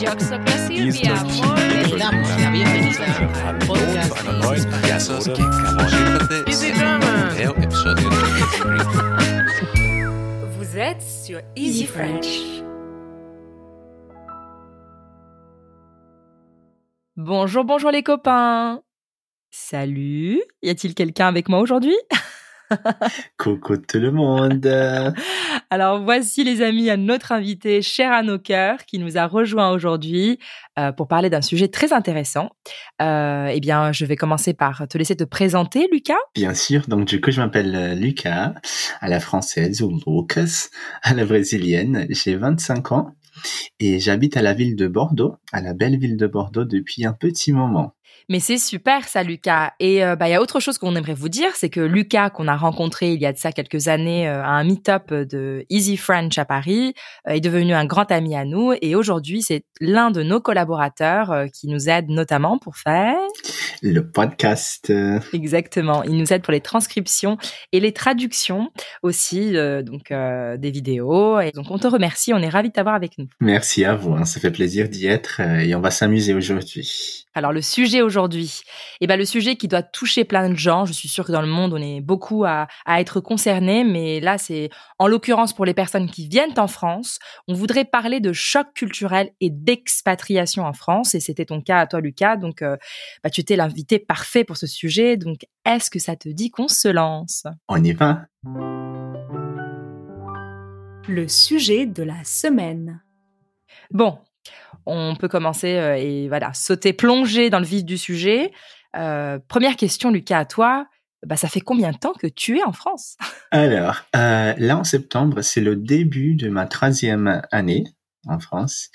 Vous êtes sur Easy French. Bonjour, bonjour les copains. Salut. Y a-t-il quelqu'un avec moi aujourd'hui? Coucou tout le monde. Alors voici les amis à notre invité cher à nos cœurs qui nous a rejoint aujourd'hui euh, pour parler d'un sujet très intéressant. Euh, eh bien, je vais commencer par te laisser te présenter, Lucas. Bien sûr, donc du coup je m'appelle euh, Lucas, à la française ou Lucas, à la brésilienne. J'ai 25 ans et j'habite à la ville de Bordeaux, à la belle ville de Bordeaux depuis un petit moment. Mais c'est super ça, Lucas. Et euh, bah il y a autre chose qu'on aimerait vous dire, c'est que Lucas, qu'on a rencontré il y a de ça quelques années euh, à un meet-up de Easy French à Paris, euh, est devenu un grand ami à nous. Et aujourd'hui, c'est l'un de nos collaborateurs qui nous aide notamment pour faire. Le podcast. Exactement. Il nous aide pour les transcriptions et les traductions aussi, euh, donc euh, des vidéos. Et donc on te remercie. On est ravis de t'avoir avec nous. Merci à vous, hein, ça fait plaisir d'y être euh, et on va s'amuser aujourd'hui. Alors le sujet aujourd'hui, eh ben le sujet qui doit toucher plein de gens. Je suis sûre que dans le monde on est beaucoup à, à être concernés, mais là c'est en l'occurrence pour les personnes qui viennent en France. On voudrait parler de choc culturel et d'expatriation en France, et c'était ton cas à toi Lucas. Donc euh, bah, tu étais l'invité parfait pour ce sujet. Donc est-ce que ça te dit qu'on se lance? On y va Le sujet de la semaine. Bon, on peut commencer euh, et voilà sauter, plonger dans le vif du sujet. Euh, première question, Lucas, à toi. Bah, ça fait combien de temps que tu es en France? Alors, euh, là en septembre, c'est le début de ma troisième année en France.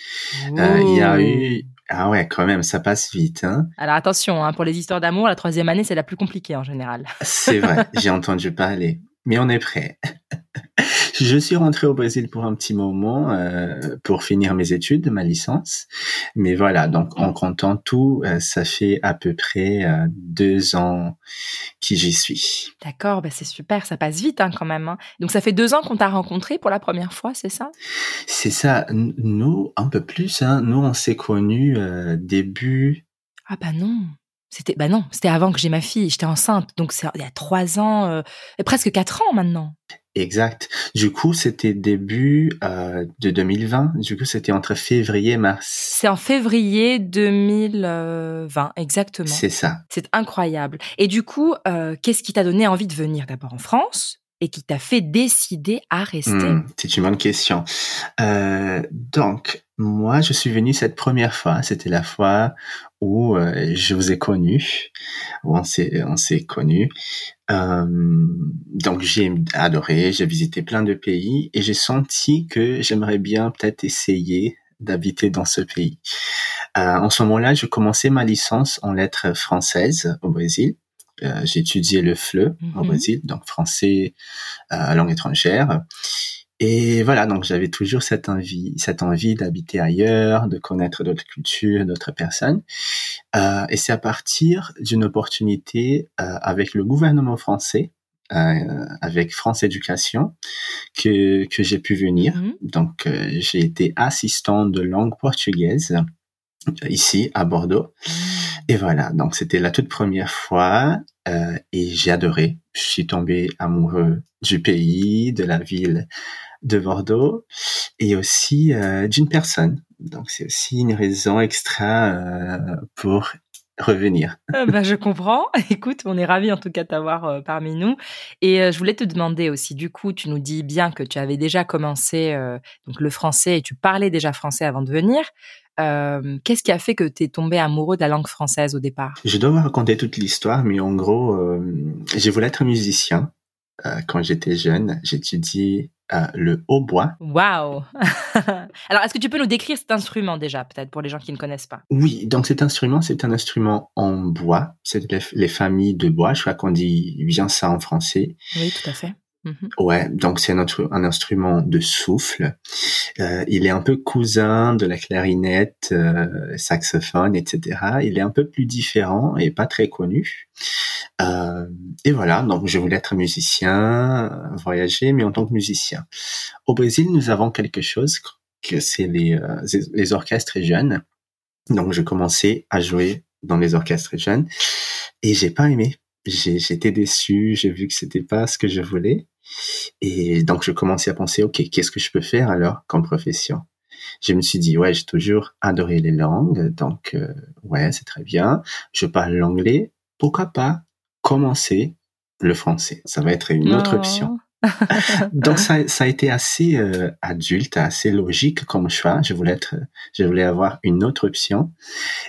Il y a eu... Ah ouais, quand même, ça passe vite. Hein. Alors attention, hein, pour les histoires d'amour, la troisième année, c'est la plus compliquée en général. C'est vrai, j'ai entendu parler. Mais on est prêt. Je suis rentré au Brésil pour un petit moment euh, pour finir mes études, ma licence. Mais voilà, donc en comptant tout, euh, ça fait à peu près euh, deux ans que j'y suis. D'accord, bah c'est super, ça passe vite hein, quand même. hein. Donc ça fait deux ans qu'on t'a rencontré pour la première fois, c'est ça? C'est ça, nous, un peu plus, hein, nous on s'est connus début... Ah bah non. C'était bah non, c'était avant que j'ai ma fille, j'étais enceinte, donc c'est il y a trois ans, euh, presque quatre ans maintenant. Exact. Du coup, c'était début euh, de 2020. Du coup, c'était entre février et mars. C'est en février 2020, exactement. C'est ça. C'est incroyable. Et du coup, euh, qu'est-ce qui t'a donné envie de venir d'abord en France? Et qui t'a fait décider à rester Hmm, c'est une bonne question. Euh, donc, moi, je suis venu cette première fois. C'était la fois où euh, je vous ai connu, où on s'est, on s'est connu. Euh, donc, j'ai adoré. J'ai visité plein de pays et j'ai senti que j'aimerais bien peut-être essayer d'habiter dans ce pays. Euh, en ce moment-là, je commençais ma licence en lettres françaises au Brésil. Euh, j'ai étudié le FLE au Mhm. Brésil, donc français euh, langue étrangère. Et voilà, donc j'avais toujours cette envie, cette envie d'habiter ailleurs, de connaître d'autres cultures, d'autres personnes. Euh, et c'est à partir d'une opportunité euh, avec le gouvernement français, euh, avec France Éducation, que, que j'ai pu venir. Mhm. Donc euh, j'ai été assistant de langue portugaise ici à Bordeaux. Et voilà, donc c'était la toute première fois euh, et j'ai adoré. Je suis tombé amoureux du pays, de la ville de Bordeaux et aussi euh, d'une personne. Donc c'est aussi une raison extra euh, pour revenir. Bah, je comprends. Écoute, on est ravis en tout cas de t'avoir parmi nous. Et je voulais te demander aussi, du coup, tu nous dis bien que tu avais déjà commencé donc le français et tu parlais déjà français avant de venir. Euh, Qu'est-ce qui a fait que tu es tombé amoureux de la langue française au départ? Je dois vous raconter toute l'histoire, mais en gros, euh, j'ai voulu être musicien euh, quand j'étais jeune. J'étudiais euh, le hautbois. Waouh Alors, est-ce que tu peux nous décrire cet instrument déjà, peut-être pour les gens qui ne connaissent pas? Oui, donc cet instrument, c'est un instrument en bois. C'est les, les familles de bois. Je crois qu'on dit bien ça en français. Oui, tout à fait. Mhm. Ouais, donc c'est un, un instrument de souffle. Euh, il est un peu cousin de la clarinette, euh, saxophone, etc. Il est un peu plus différent et pas très connu. Euh, et voilà, donc je voulais être musicien, euh, voyager, mais en tant que musicien. Au Brésil, nous avons quelque chose que c'est les, euh, les orchestres jeunes. Donc, je commençais à jouer dans les orchestres jeunes et j'ai pas aimé. J'étais déçu, j'ai vu que c'était pas ce que je voulais. Et donc, je commençais à penser, OK, qu'est-ce que je peux faire alors comme profession? Je me suis dit, ouais, j'ai toujours adoré les langues, donc, euh, ouais, c'est très bien. Je parle l'anglais. Pourquoi pas commencer le français? Ça va être une autre option. Donc ça, ça a été assez euh, adulte, assez logique comme choix. Je voulais être, je voulais avoir une autre option.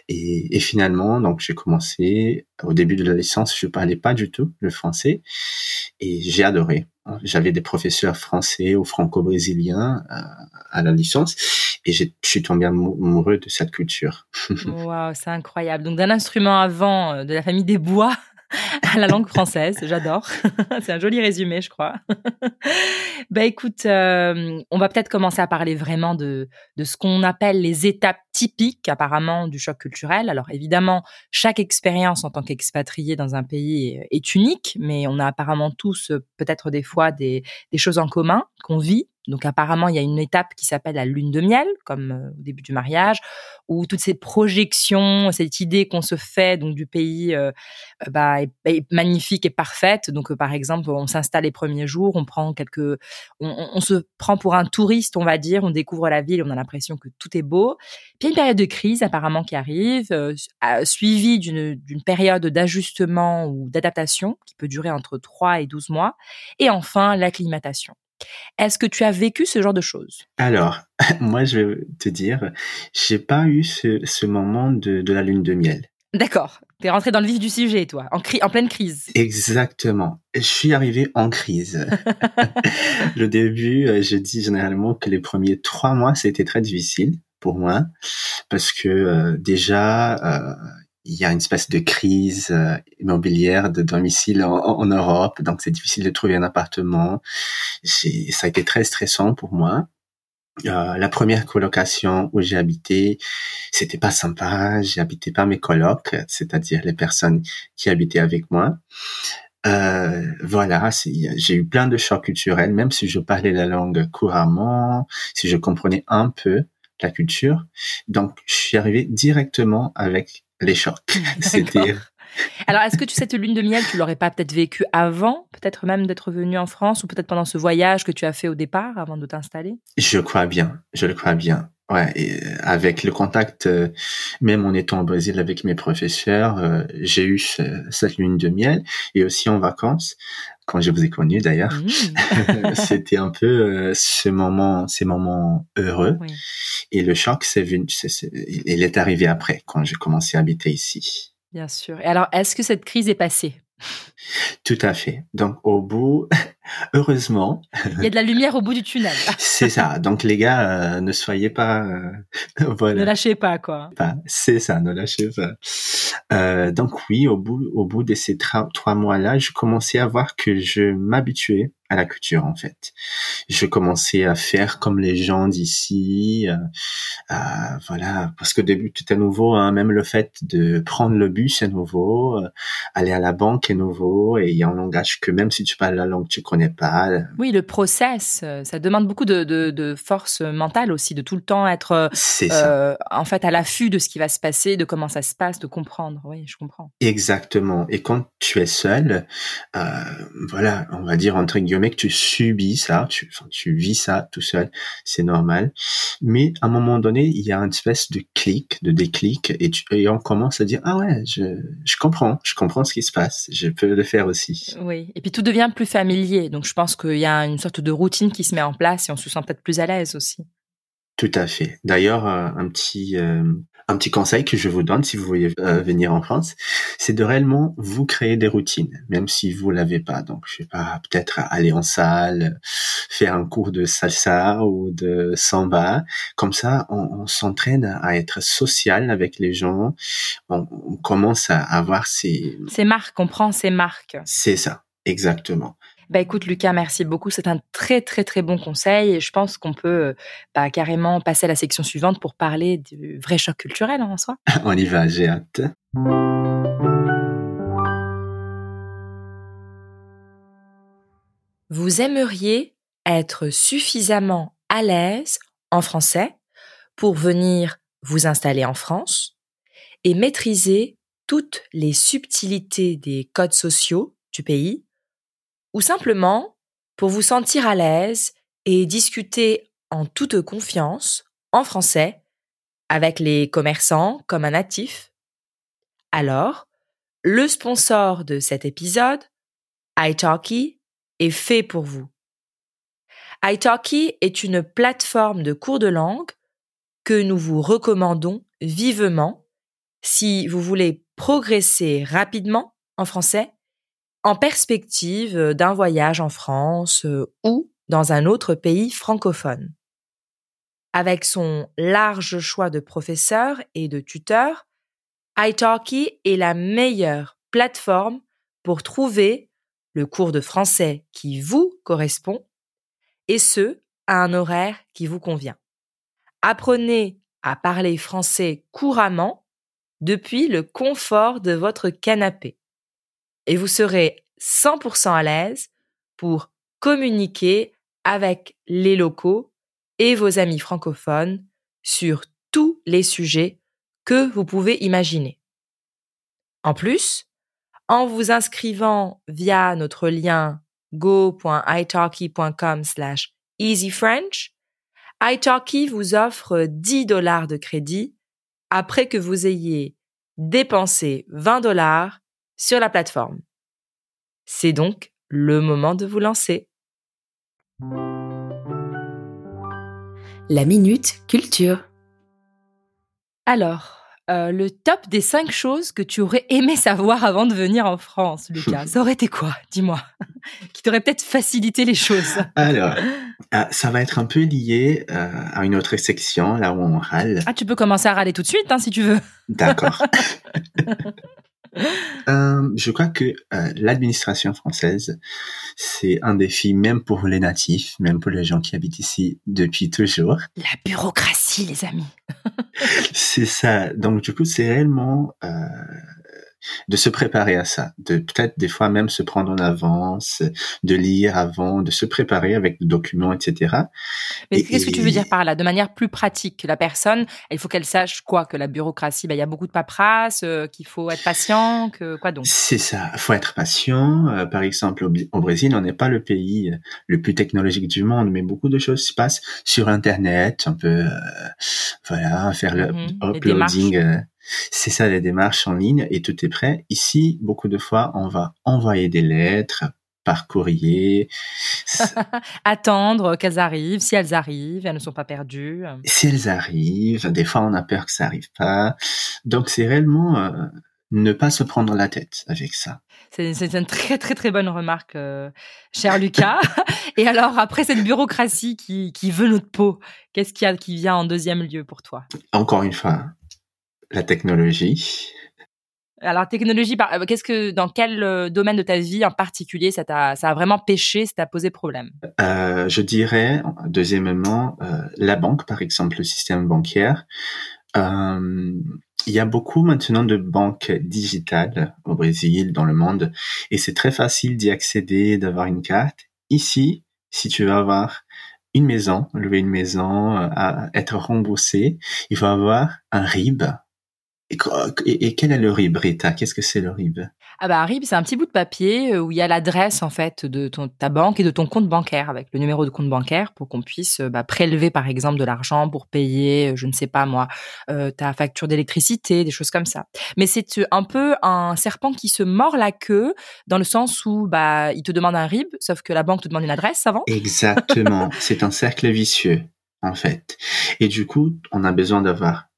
Et, et finalement, donc j'ai commencé au début de la licence, je parlais pas du tout le français et j'ai adoré. J'avais des professeurs français ou franco-brésiliens euh, à la licence et je suis tombé amoureux de cette culture. Waouh, c'est incroyable. Donc d'un instrument avant euh, de la famille des bois à la langue française. J'adore. c'est un joli résumé, je crois. bah écoute, euh, on va peut-être commencer à parler vraiment de, de ce qu'on appelle les étapes typiques apparemment du choc culturel. Alors évidemment, chaque expérience en tant qu'expatrié dans un pays est unique, mais on a apparemment tous peut-être des fois des, des choses en commun qu'on vit donc apparemment, il y a une étape qui s'appelle la lune de miel, comme euh, au début du mariage, où toutes ces projections, cette idée qu'on se fait donc du pays, euh, euh, bah, est, magnifique et parfaite. Donc par exemple, on s'installe les premiers jours, on prend quelques, on, se prend pour un touriste, on va dire, on découvre la ville, on a l'impression que tout est beau. Puis il y a une période de crise apparemment qui arrive, suivie d'une période d'ajustement ou d'adaptation qui peut durer entre 3 et 12 mois. Et enfin, l'acclimatation. Est-ce que tu as vécu ce genre de choses? Alors, moi, je vais te dire, j'ai pas eu ce, moment de, la lune de miel. D'accord. Tu es rentré dans le vif du sujet, toi, en, en pleine crise. Exactement. Je suis arrivé en crise. le début, euh, je dis généralement que les premiers trois mois, c'était très difficile pour moi parce que euh, déjà, euh, il y a une espèce de crise euh, immobilière de domicile en, Europe, donc c'est difficile de trouver un appartement. Ça a été très stressant pour moi. Euh, la première colocation où j'ai habité, c'était pas sympa. J'ai habité pas mes colocs, c'est-à-dire les personnes qui habitaient avec moi. Euh, voilà, j'ai eu plein de chocs culturels, même si je parlais la langue couramment, si je comprenais un peu la culture. Donc, je suis arrivé directement avec les chocs. C'était. Alors, est-ce que tu, cette lune de miel, tu l'aurais pas peut-être vécu avant, peut-être même d'être venu en France, ou peut-être pendant ce voyage que tu as fait au départ, avant de t'installer? Je crois bien, je le crois bien. Ouais, et euh, avec le contact, euh, même en étant au Brésil avec mes professeurs, euh, j'ai eu cette lune de miel, et aussi en vacances, quand je vous ai connu d'ailleurs. Mmh. C'était un peu ce moment, ces moments heureux. Et le choc, c'est venu, il est arrivé après, quand j'ai commencé à habiter ici. Bien sûr. Et alors, est-ce que cette crise est passée? Tout à fait. Donc au bout, heureusement. Il y a de la lumière au bout du tunnel. c'est ça. Donc les gars, euh, ne soyez pas, euh, voilà. Ne lâchez pas quoi. C'est ça, ne lâchez pas. Euh, donc oui, au bout, au bout de ces trois mois-là, je commençais à voir que je m'habituais à la culture en fait. Je commençais à faire comme les gens d'ici, euh, euh, voilà, parce que début tout est nouveau, hein, même le fait de prendre le bus est nouveau, euh, aller à la banque est nouveau, et il y a un langage que même si tu parles la langue tu connais pas. Euh. Oui, le process, ça demande beaucoup de, de, de force mentale aussi, de tout le temps être en fait à l'affût de ce qui va se passer, de comment ça se passe, de comprendre. Oui, je comprends. Exactement. Et quand tu es seul, voilà, on va dire entre guillemets que tu subis ça, tu, tu vis ça tout seul, c'est normal. Mais à un moment donné, il y a une espèce de clic, de déclic, et, tu, et on commence à dire ah ouais, je, je comprends, je comprends ce qui se passe, je peux le faire aussi. Oui, et puis tout devient plus familier, donc je pense qu'il y a une sorte de routine qui se met en place et on se sent peut-être plus à l'aise aussi. Tout à fait. D'ailleurs, euh, un petit euh, un petit conseil que je vous donne si vous voulez euh, venir en France, c'est de réellement vous créer des routines, même si vous l'avez pas. Donc, je sais pas, peut-être aller en salle, faire un cours de salsa ou de samba. Comme ça, on, on s'entraîne à être social avec les gens. On, on commence à avoir ces... Ces marques, on prend ces marques. C'est ça, exactement. Bah écoute Lucas, merci beaucoup. C'est un très très très bon conseil et je pense qu'on peut euh, bah, carrément passer à la section suivante pour parler du vrai choc culturel hein, en soi. On y va, j'ai hâte. Vous aimeriez être suffisamment à l'aise en français pour venir vous installer en France et maîtriser toutes les subtilités des codes sociaux du pays ou simplement pour vous sentir à l'aise et discuter en toute confiance en français avec les commerçants comme un natif? Alors, le sponsor de cet épisode, italki, est fait pour vous. italki est une plateforme de cours de langue que nous vous recommandons vivement si vous voulez progresser rapidement en français en perspective d'un voyage en France euh, ou dans un autre pays francophone. Avec son large choix de professeurs et de tuteurs, italki est la meilleure plateforme pour trouver le cours de français qui vous correspond et ce, à un horaire qui vous convient. Apprenez à parler français couramment depuis le confort de votre canapé et vous serez 100% à l'aise pour communiquer avec les locaux et vos amis francophones sur tous les sujets que vous pouvez imaginer. En plus, en vous inscrivant via notre lien go.italki.com slash easyfrench, italki vous offre 10 dollars de crédit après que vous ayez dépensé 20 dollars sur la plateforme. C'est donc le moment de vous lancer. La minute culture. Alors, euh, le top des 5 choses que tu aurais aimé savoir avant de venir en France, Lucas, ça aurait été quoi Dis-moi. Qui t'aurait peut-être facilité les choses? Alors, ah, ça va être un peu lié euh, à une autre section, là où on râle. Ah, tu peux commencer à râler tout de suite, hein, si tu veux. D'accord. Euh, je crois que euh, l'administration française, c'est un défi même pour les natifs, même pour les gens qui habitent ici depuis toujours. La bureaucratie, les amis. c'est ça. Donc du coup, c'est réellement euh, de se préparer à ça, de peut-être des fois même se prendre en avance, de lire avant, de se préparer avec des documents, etc. Mais qu'est-ce que tu veux dire par là? De manière plus pratique, la personne, il faut qu'elle sache quoi? Que la bureaucratie, bah, il y a beaucoup de paperasse, euh, qu'il faut être patient, que quoi donc? C'est ça, il faut être patient. Euh, par exemple, au, Brésil, on n'est pas le pays euh, le plus technologique du monde, mais beaucoup de choses se passent sur Internet, on peut voilà, faire le mm-hmm. uploading c'est ça les démarches en ligne et tout est prêt. Ici, beaucoup de fois, on va envoyer des lettres par courrier. Attendre qu'elles arrivent, si elles arrivent, elles ne sont pas perdues. Si elles arrivent, des fois on a peur que ça arrive pas. Donc c'est réellement euh, ne pas se prendre la tête avec ça. C'est une très très très bonne remarque, euh, cher Lucas. Et alors après cette bureaucratie qui, qui veut notre peau, qu'est-ce qu'il y a qui vient en deuxième lieu pour toi? Encore une fois, la technologie. Alors technologie, euh, qu'est-ce que dans quel euh, domaine de ta vie en particulier ça a ça a vraiment pêché, ça t'a posé problème? Euh, Je dirais deuxièmement euh, la banque, par exemple le système bancaire. Euh, il y a beaucoup maintenant de banques digitales au Brésil, dans le monde, et c'est très facile d'y accéder, d'avoir une carte. Ici, si tu veux avoir une maison, louer une maison, à être remboursé, il faut avoir un RIB, et, quel est le RIB, Rita? Qu'est-ce que c'est le RIB? Ah bah un RIB, c'est un petit bout de papier euh, où il y a l'adresse en fait de ton, ta banque et de ton compte bancaire avec le numéro de compte bancaire pour qu'on puisse euh, bah, prélever par exemple de l'argent pour payer, euh, je ne sais pas moi, ta facture d'électricité, des choses comme ça. Mais c'est un peu un serpent qui se mord la queue dans le sens où bah il te demande un RIB, sauf que la banque te demande une adresse avant. Exactement, c'est un cercle vicieux en fait. Et du coup, on a besoin d'avoir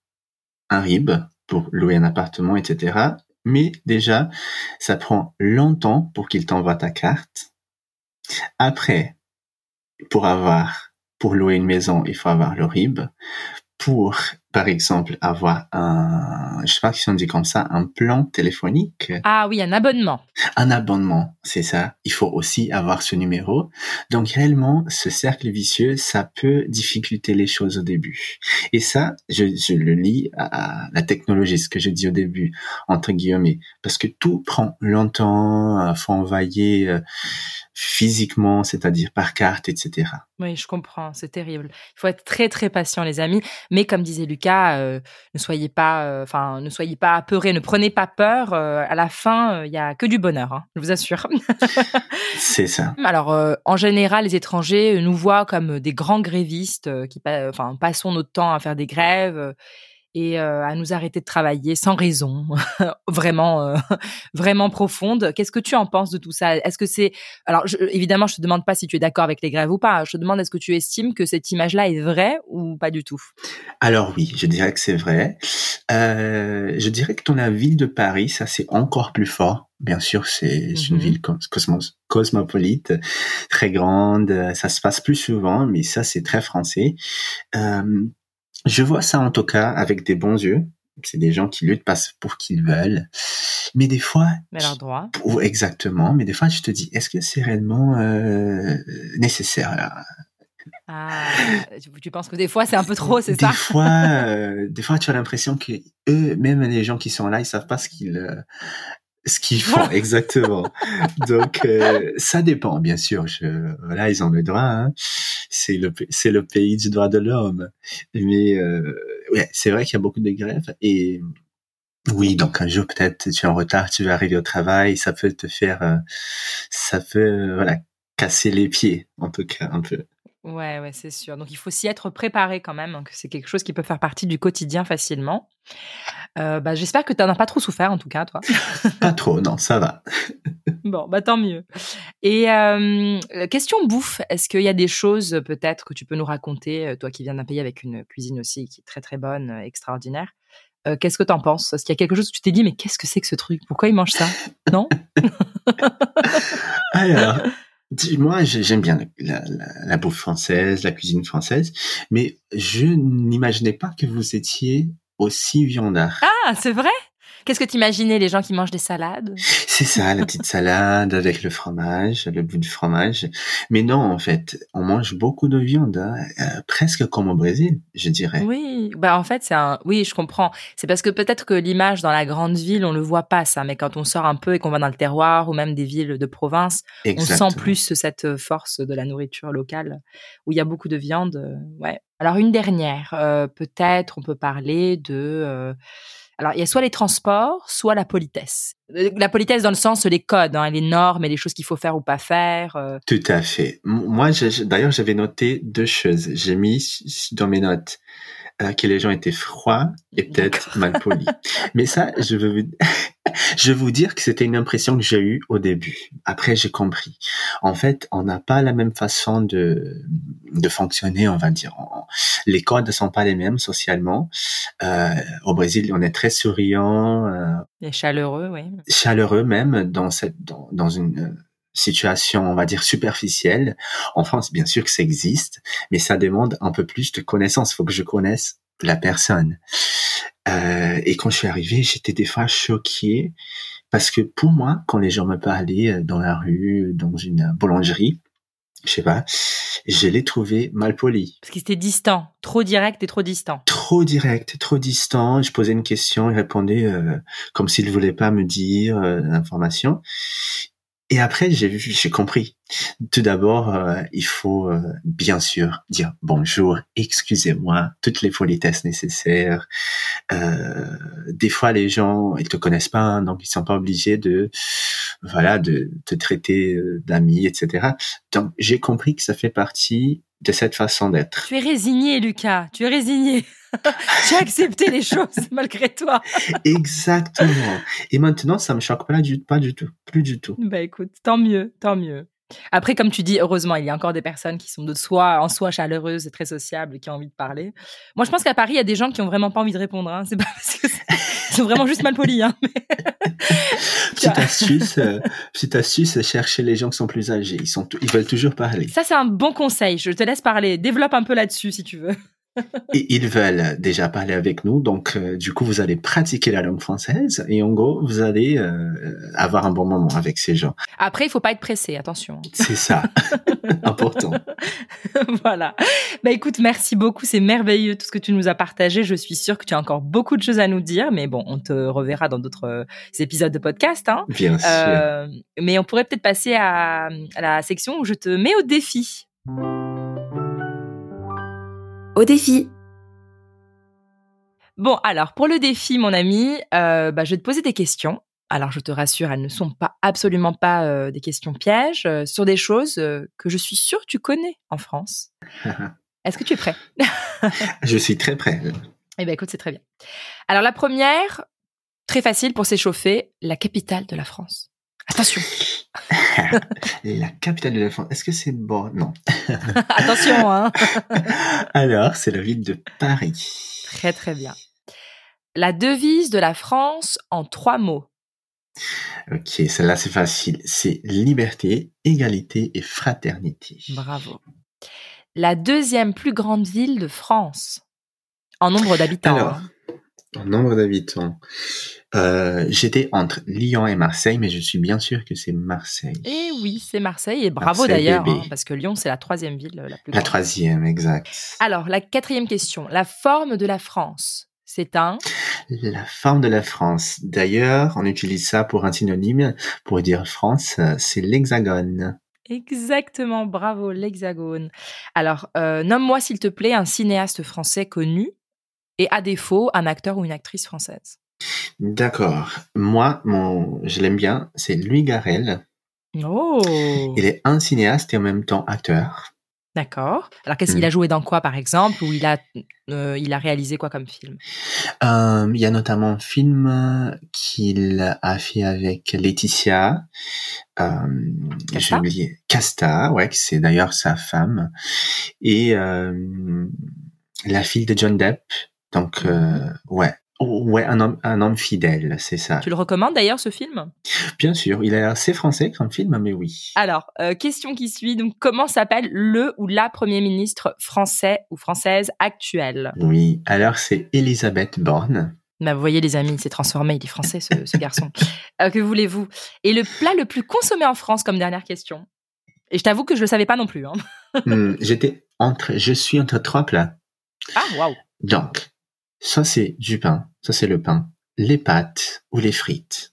un RIB pour louer un appartement, etc. Mais déjà, ça prend longtemps pour qu'il t'envoie ta carte. Après, pour avoir, pour louer une maison, il faut avoir le RIB. Pour par exemple, avoir un, je sais pas si on dit comme ça, un plan téléphonique. Ah oui, un abonnement. Un abonnement, c'est ça. Il faut aussi avoir ce numéro. Donc réellement, ce cercle vicieux, ça peut difficulter les choses au début. Et ça, je, je le lis à la technologie, ce que je dis au début, entre guillemets, parce que tout prend longtemps, euh, faut envoyer euh, physiquement, c'est-à-dire par carte, etc. Oui, je comprends, c'est terrible. Il faut être très très patient, les amis. Mais comme disait Lucas, euh, ne soyez pas, euh, enfin, ne soyez pas apeurés, ne prenez pas peur. Euh, à la fin, il y a que du bonheur, hein, je vous assure. C'est ça. Alors, en général, les étrangers nous voient comme des grands grévistes qui, enfin, passons notre temps à faire des grèves et euh, à nous arrêter de travailler sans raison, vraiment, euh, vraiment profonde. Qu'est-ce que tu en penses de tout ça? Est-ce que c'est alors je, évidemment, je te demande pas si tu es d'accord avec les grèves ou pas. Je te demande est-ce que tu estimes que cette image-là est vraie ou pas du tout? Alors oui, je dirais que c'est vrai. Euh, je dirais que dans la ville de Paris, ça c'est encore plus fort. Bien sûr, c'est une mhm. ville cosmos, cosmopolite, très grande. Ça se passe plus souvent, mais ça c'est très français. Euh, je vois ça en tout cas avec des bons yeux. C'est des gens qui luttent parce pour qu'ils veulent. Mais des fois... Mais leur droit. exactement. Mais des fois, je te dis, est-ce que c'est réellement euh, nécessaire ah, tu penses que des fois c'est un peu trop, c'est ça? Des fois, euh, des fois tu as l'impression que eux, même les gens qui sont là, ils savent pas ce qu'ils euh, ce qu'ils font exactement. Donc euh, ça dépend bien sûr. Je, voilà, ils ont le droit. Hein. C'est le c'est le pays du droit de l'homme. Mais euh, ouais, c'est vrai qu'il y a beaucoup de grèves et oui, donc un jour peut-être tu es en retard, tu vas arriver au travail, ça peut te faire, euh, ça peut voilà casser les pieds en tout cas un peu. Ouais, ouais, c'est sûr. Donc il faut s'y être préparé quand même, hein, que c'est quelque chose qui peut faire partie du quotidien facilement. Euh, bah, J'espère que tu n'en as pas trop souffert en tout cas, toi. pas trop, non, ça va. bon, bah tant mieux. Et euh, question bouffe, est-ce qu'il y a des choses peut-être que tu peux nous raconter, euh, toi qui viens d'un pays avec une cuisine aussi qui est très très bonne, extraordinaire Qu'est-ce que tu en penses? Est-ce qu'il y a quelque chose où tu t'es dit, mais qu'est-ce que c'est que ce truc? Pourquoi ils mangent ça? Non? Alors, moi, j'aime bien la, bouffe française, la cuisine française, mais je n'imaginais pas que vous étiez aussi viandard. Ah, c'est vrai? Qu'est-ce que t'imaginais les gens qui mangent des salades? C'est ça, la petite salade avec le fromage, le bout de fromage. Mais non, en fait, on mange beaucoup de viande, hein, euh, presque comme au Brésil, je dirais. Oui, bah en fait, c'est un. Oui, je comprends. C'est parce que peut-être que l'image dans la grande ville, on le voit pas ça, mais quand on sort un peu et qu'on va dans le terroir ou même des villes de province, on sent plus cette force de la nourriture locale où il y a beaucoup de viande. Euh, ouais. Alors une dernière, euh, peut-être on peut parler de alors, il y a soit les transports, soit la politesse. La politesse dans le sens les codes, hein, les normes et les choses qu'il faut faire ou pas faire. Euh. Tout à fait. Moi, d'ailleurs, j'avais noté deux choses. J'ai mis dans mes notes euh, que les gens étaient froids et peut-être mal polis. Mais ça, je veux, je veux vous dire que c'était une impression que j'ai eue au début. Après, j'ai compris. En fait, on n'a pas la même façon de, de fonctionner, on va dire. Les codes ne sont pas les mêmes socialement. Euh, au Brésil, on est très souriant. Euh, et chaleureux, oui. Chaleureux même dans cette, dans, dans une situation, on va dire, superficielle. En France, bien sûr que ça existe, mais ça demande un peu plus de connaissances. Il faut que je connaisse la personne. Euh, et quand je suis arrivé, j'étais des fois choqué parce que pour moi, quand les gens me parlaient euh, dans la rue, dans une boulangerie, je sais pas, je l'ai trouvé mal poli. Parce qu'il était distant, trop direct et trop distant. Trop direct, trop distant. Je posais une question, il répondait euh, comme s'il voulait pas me dire l'information. Et après, j'ai compris. Tout d'abord, euh, il faut euh, bien sûr dire bonjour, excusez-moi, toutes les politesses nécessaires. Euh, des fois, les gens, ils te connaissent pas, hein, donc ils sont pas obligés de, voilà, de te traiter euh, d'ami, etc. Donc, j'ai compris que ça fait partie de cette façon d'être. Tu es résigné, Lucas. Tu es résigné. tu as accepté les choses malgré toi. Exactement. Et maintenant, ça me choque pas du, pas du tout, plus du tout. Bah écoute, tant mieux, tant mieux. Après, comme tu dis, heureusement, il y a encore des personnes qui sont de soi, en soi chaleureuses et très sociables et qui ont envie de parler. Moi, je pense qu'à Paris, il y a des gens qui ont vraiment pas envie de répondre. Hein. C'est pas parce que sont vraiment juste mal polis. Hein. petite astuce, euh, petite astuce, chercher les gens qui sont plus âgés. Ils sont, ils veulent toujours parler. Ça, c'est un bon conseil. Je te laisse parler. Développe un peu là-dessus si tu veux. Et ils veulent déjà parler avec nous, donc euh, du coup vous allez pratiquer la langue française et en gros vous allez euh, avoir un bon moment avec ces gens. Après, il faut pas être pressé, attention. C'est ça, important. voilà. Bah écoute, merci beaucoup, c'est merveilleux tout ce que tu nous as partagé. Je suis sûre que tu as encore beaucoup de choses à nous dire, mais bon, on te reverra dans d'autres euh, épisodes de podcast. Hein. Bien sûr. Mais on pourrait peut-être passer à, à la section où je te mets au défi. Au défi. Bon, alors pour le défi, mon ami, euh, bah, je vais te poser des questions. Alors je te rassure, elles ne sont pas absolument pas euh, des questions pièges euh, sur des choses que je suis sûre que tu connais en France. Est-ce que tu es prêt? Je suis très prêt. Eh bien, écoute, c'est très bien. Alors la première, très facile pour s'échauffer, la capitale de la France. Attention, la capitale de la France, est-ce que c'est bon Non. attention, hein. Alors, c'est la ville de Paris. Très très bien. La devise de la France en trois mots. Ok, celle-là c'est facile. C'est liberté, égalité et fraternité. Bravo. La deuxième plus grande ville de France en nombre d'habitants. Alors, hein. En nombre d'habitants, euh, j'étais entre Lyon et Marseille, mais je suis bien sûr que c'est Marseille. Et oui, c'est Marseille et bravo d'ailleurs, hein, parce que Lyon c'est la troisième ville euh, la plus La grande. troisième, exact. Alors la quatrième question, la forme de la France, c'est un. La forme de la France. D'ailleurs, on utilise ça pour un synonyme pour dire France, euh, c'est l'hexagone. Exactement, bravo, l'hexagone. Alors, euh, nomme-moi s'il te plaît un cinéaste français connu et à défaut un acteur ou une actrice française. D'accord. Moi, mon, je l'aime bien, c'est Louis Garrel. Oh Il est un cinéaste et en même temps acteur. D'accord. Alors, qu'est-ce qu'il Mm. a joué dans quoi, par exemple, ou il a, euh, il a réalisé quoi comme film? Euh, il y a notamment un film qu'il a fait avec Laetitia. Euh, Casta? J'ai oublié. Casta, ouais, c'est d'ailleurs sa femme. Et la fille de John Depp. Donc, euh, ouais. Ouais, un homme, un homme fidèle, c'est ça. Tu le recommandes d'ailleurs, ce film? Bien sûr, il est assez français comme film, mais oui. Alors, euh, question qui suit. Donc, comment s'appelle le ou la Premier ministre français ou française actuelle? Oui, alors c'est Elisabeth Borne. bah, Vous voyez, les amis, il s'est transformé. Il est français, ce, ce garçon. Euh, que voulez-vous? Et le plat le plus consommé en France, comme dernière question? Et je t'avoue que je le savais pas non plus. Hein. Hmm, J'étais entre, je suis entre trois plats. Ah, waouh Donc, ça c'est du pain, ça c'est le pain, les pâtes ou les frites.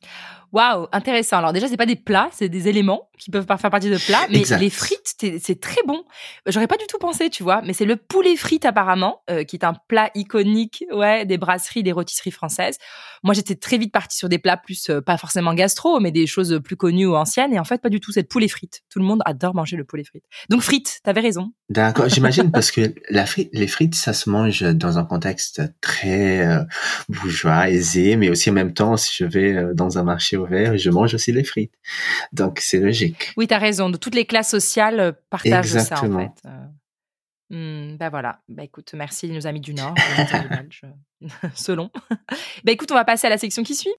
Waouh, intéressant. Alors déjà, c'est pas des plats, c'est des éléments qui peuvent faire partie de plats, mais Exact. les frites, t'es- c'est très bon. J'aurais pas du tout pensé, tu vois, mais c'est le poulet frites apparemment, euh, qui est un plat iconique, ouais, des brasseries, des rôtisseries françaises. Moi, j'étais très vite partie sur des plats plus, euh, pas forcément gastro, mais des choses plus connues ou anciennes, et en fait, pas du tout. C'est le poulet frites. Tout le monde adore manger le poulet frites. Donc frites, t'avais raison. D'accord, j'imagine parce que la frite, les frites, ça se mange dans un contexte très euh, bourgeois, aisé, mais aussi en même temps, si je vais euh, dans un marché ouvert, je mange aussi les frites. Donc c'est logique. Oui, t'as raison. De toutes les classes sociales euh, partagent ça, en fait. Euh, bah voilà. Bah écoute, merci nos amis du Nord, selon. bah écoute, on va passer à la section qui suit.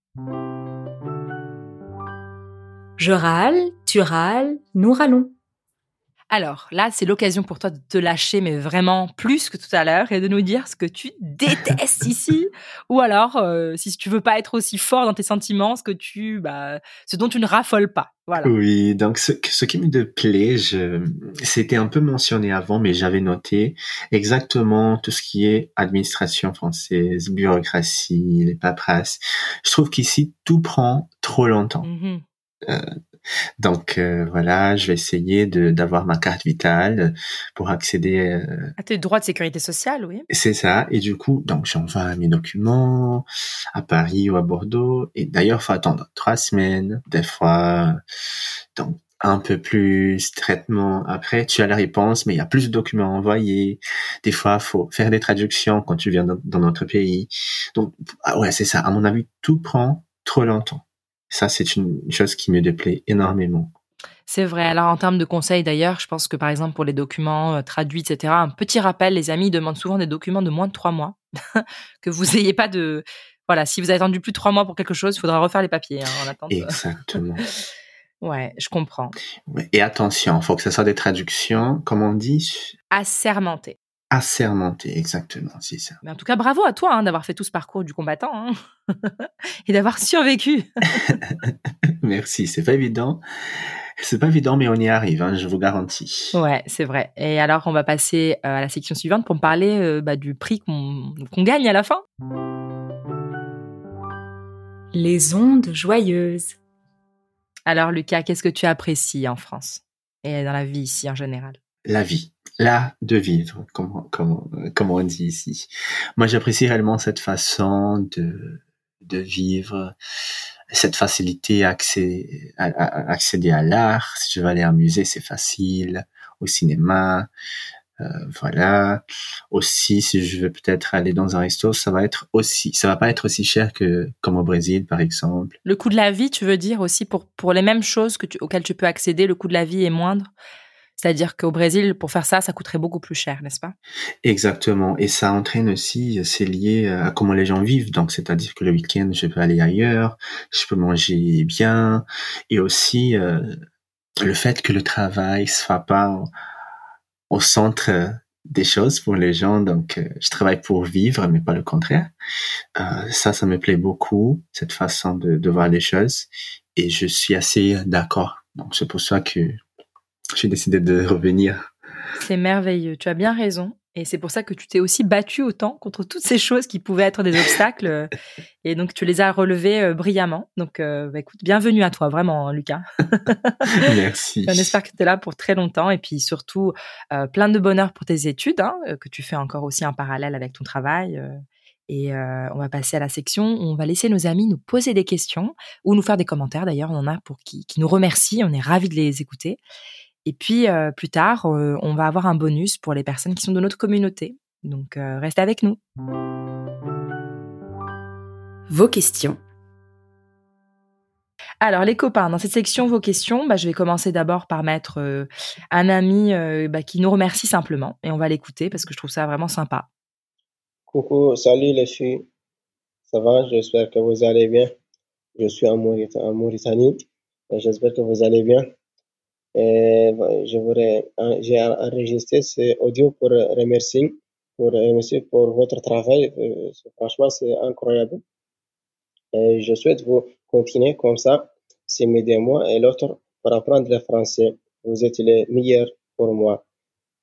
Je râle, tu râles, nous râlons. Alors là, c'est l'occasion pour toi de te lâcher, mais vraiment plus que tout à l'heure, et de nous dire ce que tu détestes ici, ou alors, euh, si tu veux pas être aussi fort dans tes sentiments, ce que tu, bah, ce dont tu ne raffoles pas. Voilà. Oui, donc ce, ce qui me plaît, je, c'était un peu mentionné avant, mais j'avais noté exactement tout ce qui est administration française, bureaucratie, les paperasses. Je trouve qu'ici, tout prend trop longtemps. Mhm. Donc euh, voilà, je vais essayer de d'avoir ma carte vitale pour accéder. euh, Ah, tes droits de sécurité sociale, oui. c'est ça. Et du coup, donc j'envoie mes documents à Paris ou à Bordeaux. Et d'ailleurs, faut attendre trois semaines, des fois. Donc un peu plus traitement. Après, tu as la réponse, mais il y a plus de documents à envoyer. Des fois, faut faire des traductions quand tu viens dans, dans notre pays. Donc ah ouais, c'est ça. À mon avis, tout prend trop longtemps. Ça, c'est une chose qui me déplaît énormément. C'est vrai. Alors, en termes de conseils, d'ailleurs, je pense que, par exemple, pour les documents euh, traduits, etc., un petit rappel, les amis demandent souvent des documents de moins de trois mois. que vous ayez pas de... Voilà, si vous avez attendu plus de trois mois pour quelque chose, il faudra refaire les papiers hein, en. Exactement. Ouais, je comprends. Et attention, faut que ce soit des traductions, comme on dit, Assermenté. Assermenté, exactement, c'est ça. Mais en tout cas, bravo à toi hein, d'avoir fait tout ce parcours du combattant hein, et d'avoir survécu. Merci, c'est pas évident. C'est pas évident, mais on y arrive, hein, je vous garantis. Ouais, c'est vrai. Et alors, on va passer euh, à la section suivante pour me parler euh, bah, du prix qu'on gagne à la fin. Les ondes joyeuses. Alors, Lucas, qu'est-ce que tu apprécies en France et dans la vie ici en général? La vie, l'art de vivre, comme, comme, comme on dit ici. Moi, j'apprécie réellement cette façon de, de vivre cette facilité à, accéder à, accéder à l'art. Si je veux aller à un musée, c'est facile. Au cinéma, euh, voilà. Aussi, si je veux peut-être aller dans un resto, ça va être aussi, ça va pas être aussi cher que comme au Brésil, par exemple. Le coût de la vie, tu veux dire aussi pour pour les mêmes choses que tu, auxquelles tu peux accéder, le coût de la vie est moindre? C'est-à-dire qu'au Brésil, pour faire ça, ça coûterait beaucoup plus cher, n'est-ce pas? Exactement. Et ça entraîne aussi, c'est lié à comment les gens vivent. Donc, c'est-à-dire que le week-end, je peux aller ailleurs, je peux manger bien. Et aussi, euh, le fait que le travail soit pas au centre des choses pour les gens. Donc, euh, je travaille pour vivre, mais pas le contraire. Euh, ça, ça me plaît beaucoup, cette façon de, de voir les choses. Et je suis assez d'accord. Donc, c'est pour ça que j'ai décidé de revenir. C'est merveilleux, tu as bien raison. Et c'est pour ça que tu t'es aussi battu autant contre toutes ces choses qui pouvaient être des obstacles. et donc, tu les as relevées euh, brillamment. Donc, euh, bah, écoute, bienvenue à toi, vraiment, Lucas. Merci. On espère que tu es là pour très longtemps. Et puis, surtout, euh, plein de bonheur pour tes études, hein, que tu fais encore aussi en parallèle avec ton travail. Et on va passer à la section où on va laisser nos amis nous poser des questions ou nous faire des commentaires. D'ailleurs, on en a pour qui, qui nous remercient. On est ravis de les écouter. Et puis euh, plus tard, euh, on va avoir un bonus pour les personnes qui sont de notre communauté. Donc euh, restez avec nous. Vos questions. Alors les copains, dans cette section vos questions, bah, je vais commencer d'abord par mettre un ami bah, qui nous remercie simplement et on va l'écouter parce que je trouve ça vraiment sympa. Coucou, salut les filles. Ça va? J'espère que vous allez bien. Je suis en Mauritanie j'espère que vous allez bien. Je voudrais, j'ai enregistré ce audio pour remercier, pour remercier pour votre travail. Euh, franchement, c'est incroyable. Et je souhaite vous continuer comme ça, c'est m'aider moi et l'autre pour apprendre le français. Vous êtes les meilleurs pour moi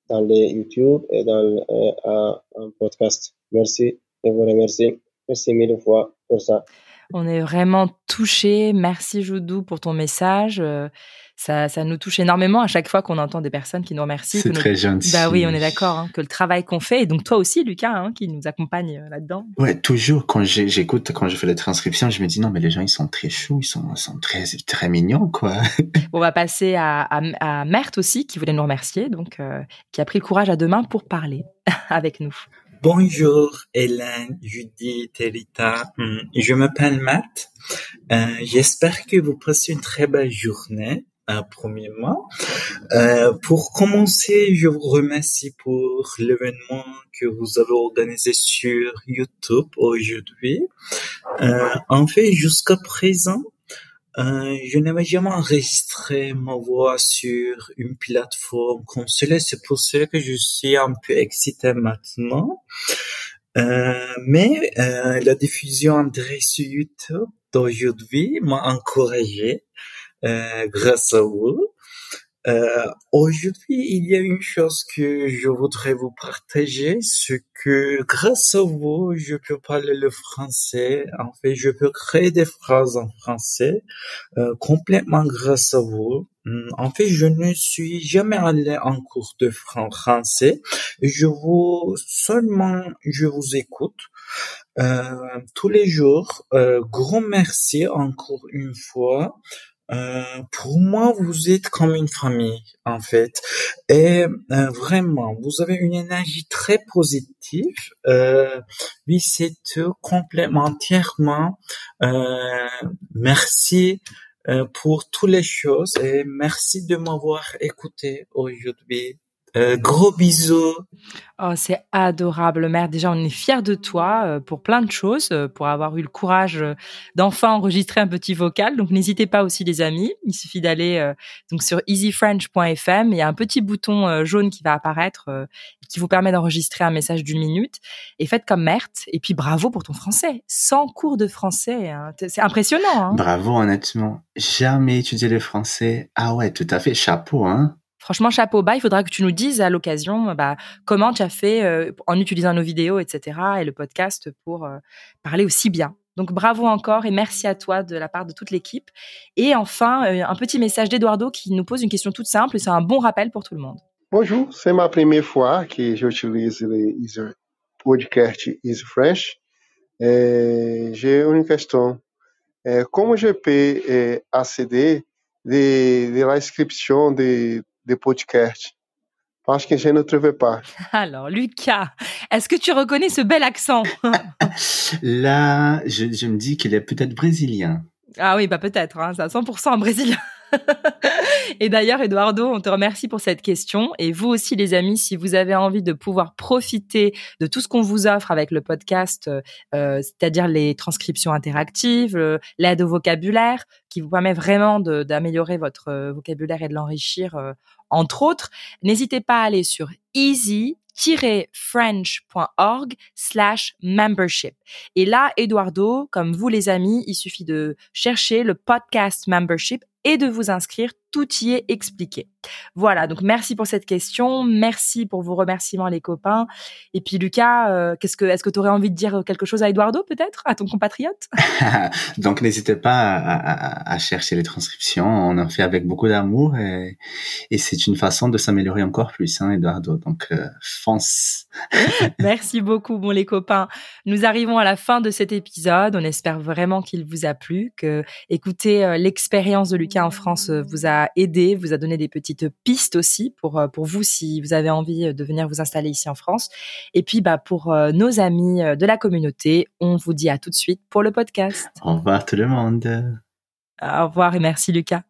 dans les YouTube et dans euh, un podcast. Merci et vous remercie. Merci mille fois pour ça. On est vraiment touchés. Merci Joudou pour ton message. Euh, ça, ça nous touche énormément à chaque fois qu'on entend des personnes qui nous remercient. C'est très gentil. Bah oui, on est d'accord hein, que le travail qu'on fait, et donc toi aussi, Lucas, hein, qui nous accompagne euh, là-dedans. Ouais, toujours quand j'écoute, quand je fais les transcriptions, je me dis non, mais les gens ils sont très choux, ils sont, sont très très mignons, quoi. on va passer à, à, à Merthe aussi, qui voulait nous remercier, donc euh, qui a pris le courage à deux mains pour parler avec nous. Bonjour Hélène, Judith Rita. Hmm, je m'appelle Matt. Euh, J'espère que vous passez une très belle journée. Euh, premièrement, euh, pour commencer, je vous remercie pour l'événement que vous avez organisé sur YouTube aujourd'hui. Euh, en fait, jusqu'à présent, euh, je n'avais jamais enregistré ma voix sur une plateforme comme cela. C'est pour cela que je suis un peu excité maintenant. Euh, mais euh, la diffusion en sur YouTube d'aujourd'hui m'a encouragé euh, grâce à vous. Euh, aujourd'hui, il y a une chose que je voudrais vous partager, c'est que grâce à vous, je peux parler le français. En fait, je peux créer des phrases en français euh, complètement grâce à vous. Hmm, en fait, je ne suis jamais allé en cours de français. Je vous seulement, je vous écoute. Euh, tous les jours. Euh, grand merci encore une fois. Euh, pour moi, vous êtes comme une famille, en fait. Et euh, vraiment, vous avez une énergie très positive. Euh, oui, c'est complètement, entièrement. Euh, merci euh, pour toutes les choses et merci de m'avoir écouté aujourd'hui. Euh, gros bisous. Oh, c'est adorable, mère. Déjà, on est fiers de toi euh, pour plein de choses, euh, pour avoir eu le courage d'enfin enregistrer un petit vocal. Donc, n'hésitez pas aussi, les amis. Il suffit d'aller euh, donc sur easyfrench.fm. Il y a un petit bouton euh, jaune qui va apparaître, qui vous permet d'enregistrer un message d'une minute. Et faites comme Merthe. Et puis, bravo pour ton français. 100 cours de français. hein. C'est impressionnant. Hein Bravo, honnêtement. Jamais étudié le français. Ah ouais, tout à fait. Chapeau, hein. Franchement, chapeau bas. Il faudra que tu nous dises à l'occasion bah, comment tu as fait euh, en utilisant nos vidéos, etc. et le podcast pour euh, parler aussi bien. Donc bravo encore et merci à toi de la part de toute l'équipe. Et enfin, euh, un petit message d'Eduardo qui nous pose une question toute simple. C'est un bon rappel pour tout le monde. Bonjour, c'est ma première fois que j'utilise le podcast Easy J'ai une question. Comment je peux accéder de, de l'inscription de, de podcast? Parce que je ne trouve pas. Alors, Lucas, est-ce que tu reconnais ce bel accent? Là, je, je me dis qu'il est peut-être brésilien. Ah oui, bah peut-être, hein, c'est à 100% un Brésilien. et d'ailleurs, Eduardo, on te remercie pour cette question. Et vous aussi, les amis, si vous avez envie de pouvoir profiter de tout ce qu'on vous offre avec le podcast, euh, c'est-à-dire les transcriptions interactives, euh, l'aide au vocabulaire, qui vous permet vraiment d'améliorer votre euh, vocabulaire et de l'enrichir, euh, entre autres, n'hésitez pas à aller sur easy-french.org slash membership. Et là, Eduardo, comme vous les amis, il suffit de chercher le podcast membership et de vous inscrire. Tout y est expliqué. Voilà, donc merci pour cette question. Merci pour vos remerciements, les copains. Et puis, Lucas, euh, qu'est-ce que, est-ce que tu aurais envie de dire quelque chose à Eduardo, peut-être, à ton compatriote? Donc n'hésitez pas à, à- à chercher les transcriptions. On en fait avec beaucoup d'amour et, et c'est une façon de s'améliorer encore plus, hein, Eduardo. Donc euh, fonce. Merci beaucoup, bon les copains. Nous arrivons à la fin de cet épisode. On espère vraiment qu'il vous a plu, que écouter euh, l'expérience de Lucas en France vous a aidé, vous a donné des petites pistes aussi pour euh, pour vous si vous avez envie euh, de venir vous installer ici en France. Et puis bah pour euh, nos amis de la communauté, on vous dit à tout de suite pour le podcast. Au revoir tout le monde. Au revoir et merci Lucas.